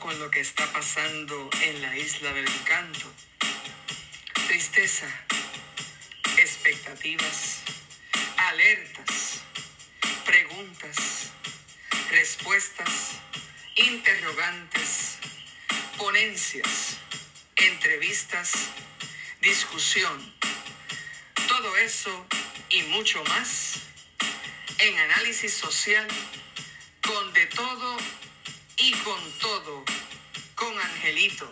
con lo que está pasando en la isla del encanto. Tristeza, expectativas, alertas, preguntas, respuestas, interrogantes, ponencias, entrevistas, discusión. Todo eso y mucho más en análisis social con de todo y con todo con Angelito.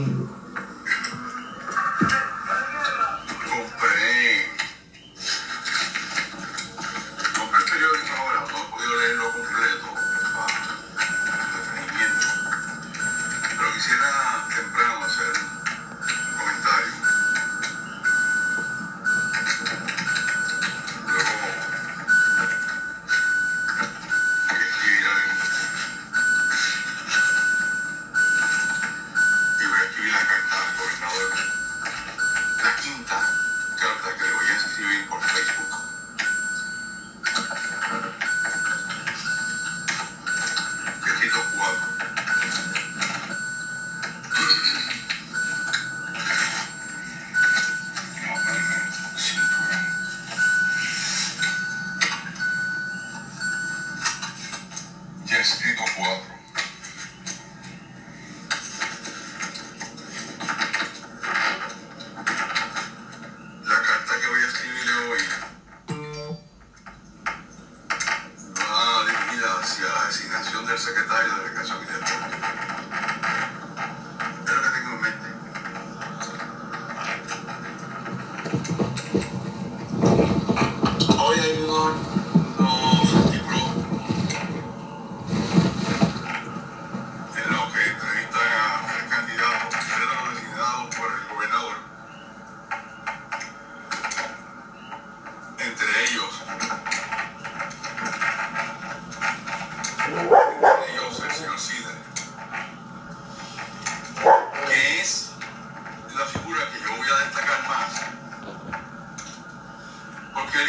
You. Escribir la carta al gobernador. La quinta carta que le voy a escribir por Facebook. No, cinco. Ya he escrito cuatro.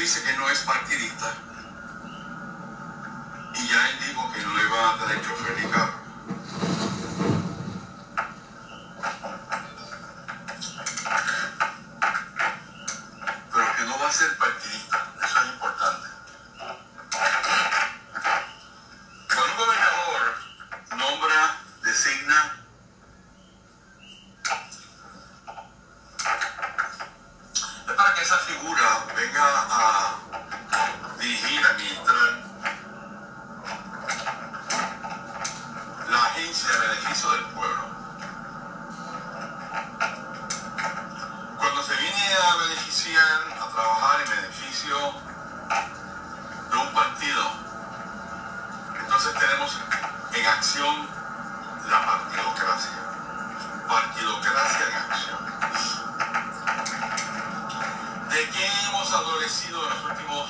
Dice que no es partidista y ya él dijo que no le va a tener chofer ni carro. Tenemos en acción la partidocracia. Partidocracia en acción. ¿De qué hemos adolecido en los últimos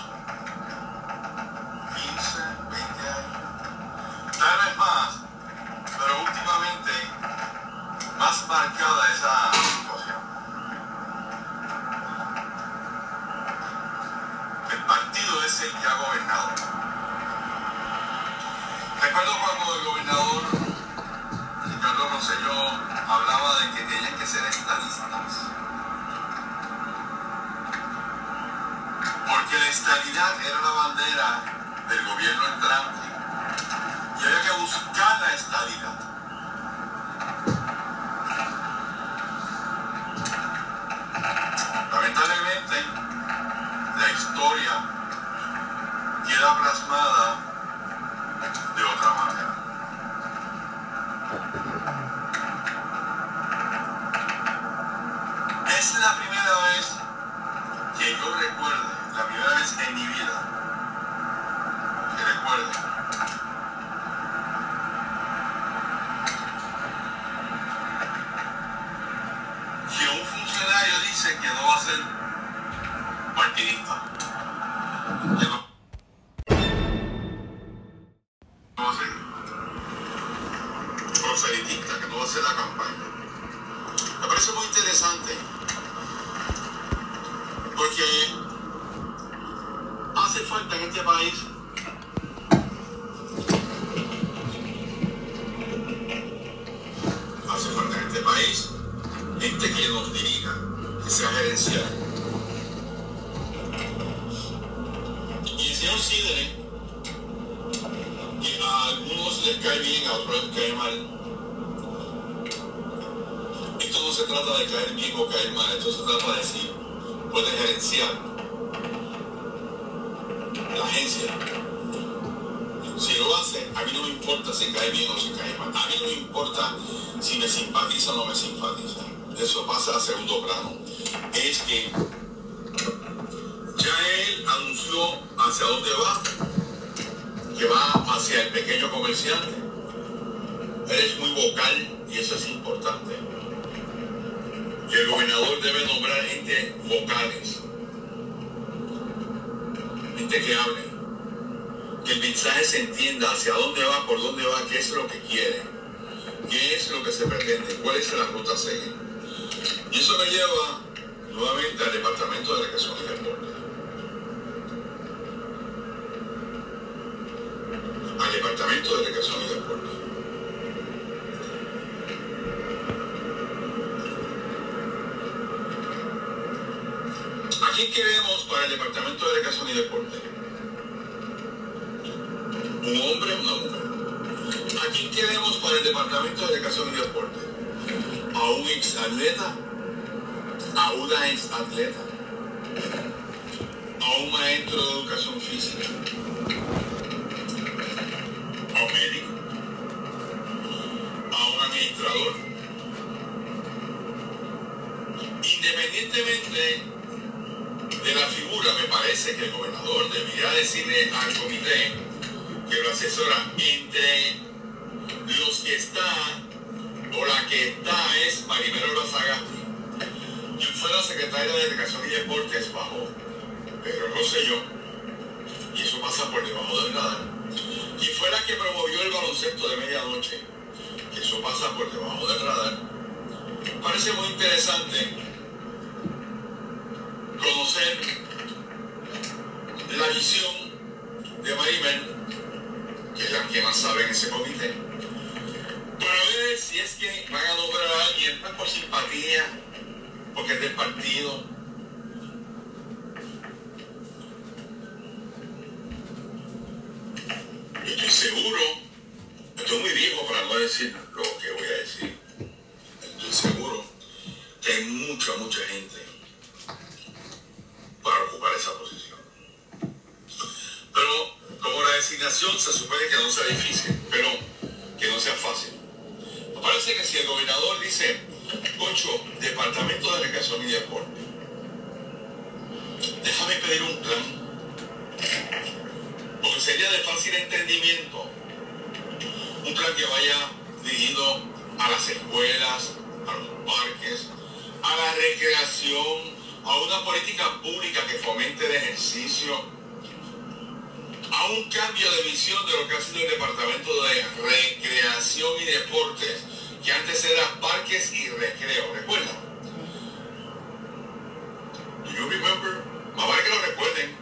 15, 20 años? Tal vez más, pero últimamente más marcada esa situación. El partido es el que ha gobernado. Recuerdo cuando el gobernador Ricardo Rosselló hablaba de que tenían que ser estadistas. Porque la estabilidad era la bandera del gobierno entrante y había que buscar la estabilidad. Si un funcionario dice que no va a ser partidista, que no, va a ser proselitista, que no va a hacer la campaña. Me parece muy interesante porque hace falta en este país dirija, que sea gerencial. Y el señor Sidere, que a algunos les cae bien, a otros les cae mal. Esto no se trata de caer bien o caer mal, esto se trata de si puede gerenciar la agencia. Si lo hace, a mí no me importa si cae bien o si cae mal. A mí no me importa si me simpatiza o no me simpatiza. Eso pasa a segundo plano. Es que ya él anunció hacia dónde va, que va hacia el pequeño comerciante. Él es muy vocal y eso es importante. Que el gobernador debe nombrar gente vocales, gente que hable que el mensaje se entienda hacia dónde va, por dónde va, qué es lo que quiere, qué es lo que se pretende, cuál es la ruta a. Y eso me lleva nuevamente al Departamento de Recreación y Deporte. Al Departamento de Recreación y Deporte. ¿A quién queremos para el Departamento de Recreación y Deporte? un hombre, una mujer. ¿A quién queremos para el Departamento de Educación y Deporte? ¿A un ex atleta? ¿A una ex atleta? ¿A un maestro de educación física? ¿A un médico? ¿A un administrador? Independientemente de la figura, me parece que el gobernador debería decirle al comité que lo asesora entre los que están o la que está es Marimelo Lazagasti. Quien fuera secretaria de Educación y Deportes bajo Pedro Rosselló, y eso pasa por debajo del radar. Quien fuera que promovió el baloncesto de medianoche, que eso pasa por debajo del radar. Parece muy interesante conocer la visión de Maribel que es la que más sabe en ese comité, para ver si es que van a nombrar a alguien por simpatía, porque es del partido. Yo estoy seguro, estoy muy viejo para no decir lo que voy a decir. Estoy seguro que hay mucha, mucha gente para ocupar esa posición. Pero como la designación se supone que no sea difícil, pero que no sea fácil. Me parece que si el gobernador dice, Concho, Departamento de Recreación y Deporte, déjame pedir un plan, porque fácil entendimiento, un plan que vaya dirigido a las escuelas, a los parques, a la recreación, a una política pública que fomente el ejercicio, a un cambio de visión de lo que ha sido el Departamento de Recreación y Deportes, que antes era Parques y Recreo. ¿Recuerdan? Do you remember? Más vale que lo recuerden.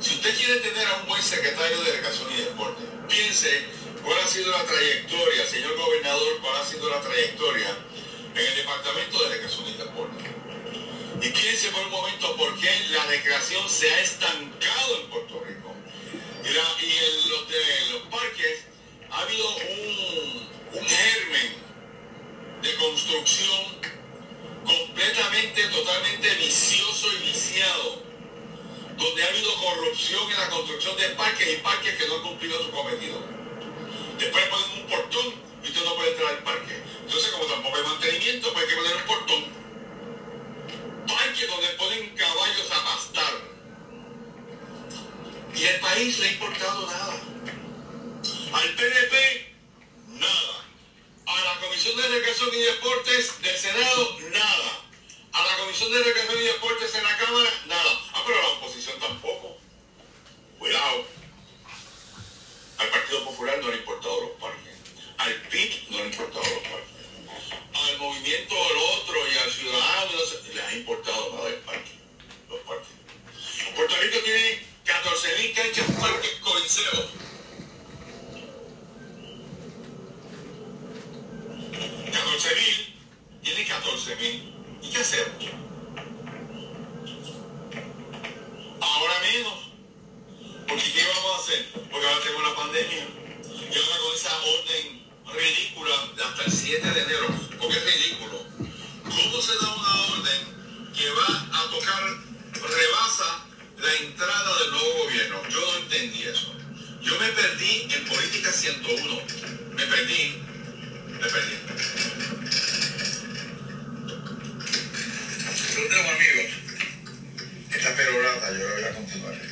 Si usted quiere tener a un buen secretario de Recreación y Deporte, piense cuál ha sido la trayectoria, señor gobernador, cuál ha sido la trayectoria en el Departamento de Recreación y Deporte. Y piense por un momento por qué la recreación se ha estancado en Puerto Rico. Y, en los, de los parques ha habido un germen de construcción completamente, totalmente vicioso y viciado, donde ha habido corrupción en la construcción de parques y parques que no han cumplido su cometido. Después ponen un portón y usted no puede entrar al parque. Entonces, como tampoco hay mantenimiento, pues hay que poner un portón. Parques donde ponen caballos a pastar. Y al país le ha importado nada. Al PNP, nada. A la Comisión de Recreación y Deportes del Senado, nada. A la Comisión de Recreación y Deportes en la Cámara, nada. Ah, no se- les ha importado nada el parque. Los parques. Puerto Rico tiene 14.000 canchas parques coliseos. 14.000, tiene 14.000. ¿Y qué hacemos? Tocar, rebasa la entrada del nuevo gobierno? Yo no entendí eso. Yo me perdí en política 101. Me perdí. Me perdí. Los amigos. Esta perorata yo la voy a continuar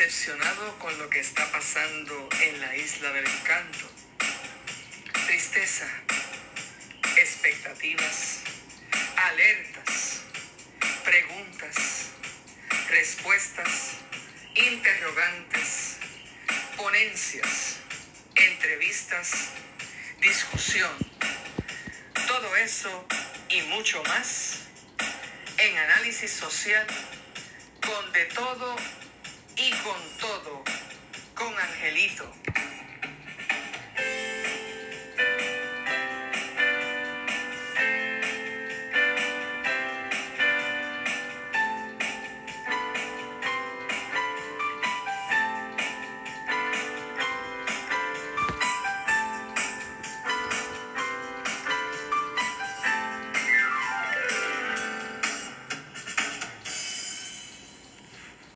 Decepcionado con lo que está pasando en la isla del encanto. Tristeza, expectativas, alertas, preguntas, respuestas, interrogantes, ponencias, entrevistas, discusión. Todo eso y mucho más en análisis social con de todo y con todo con Angelito.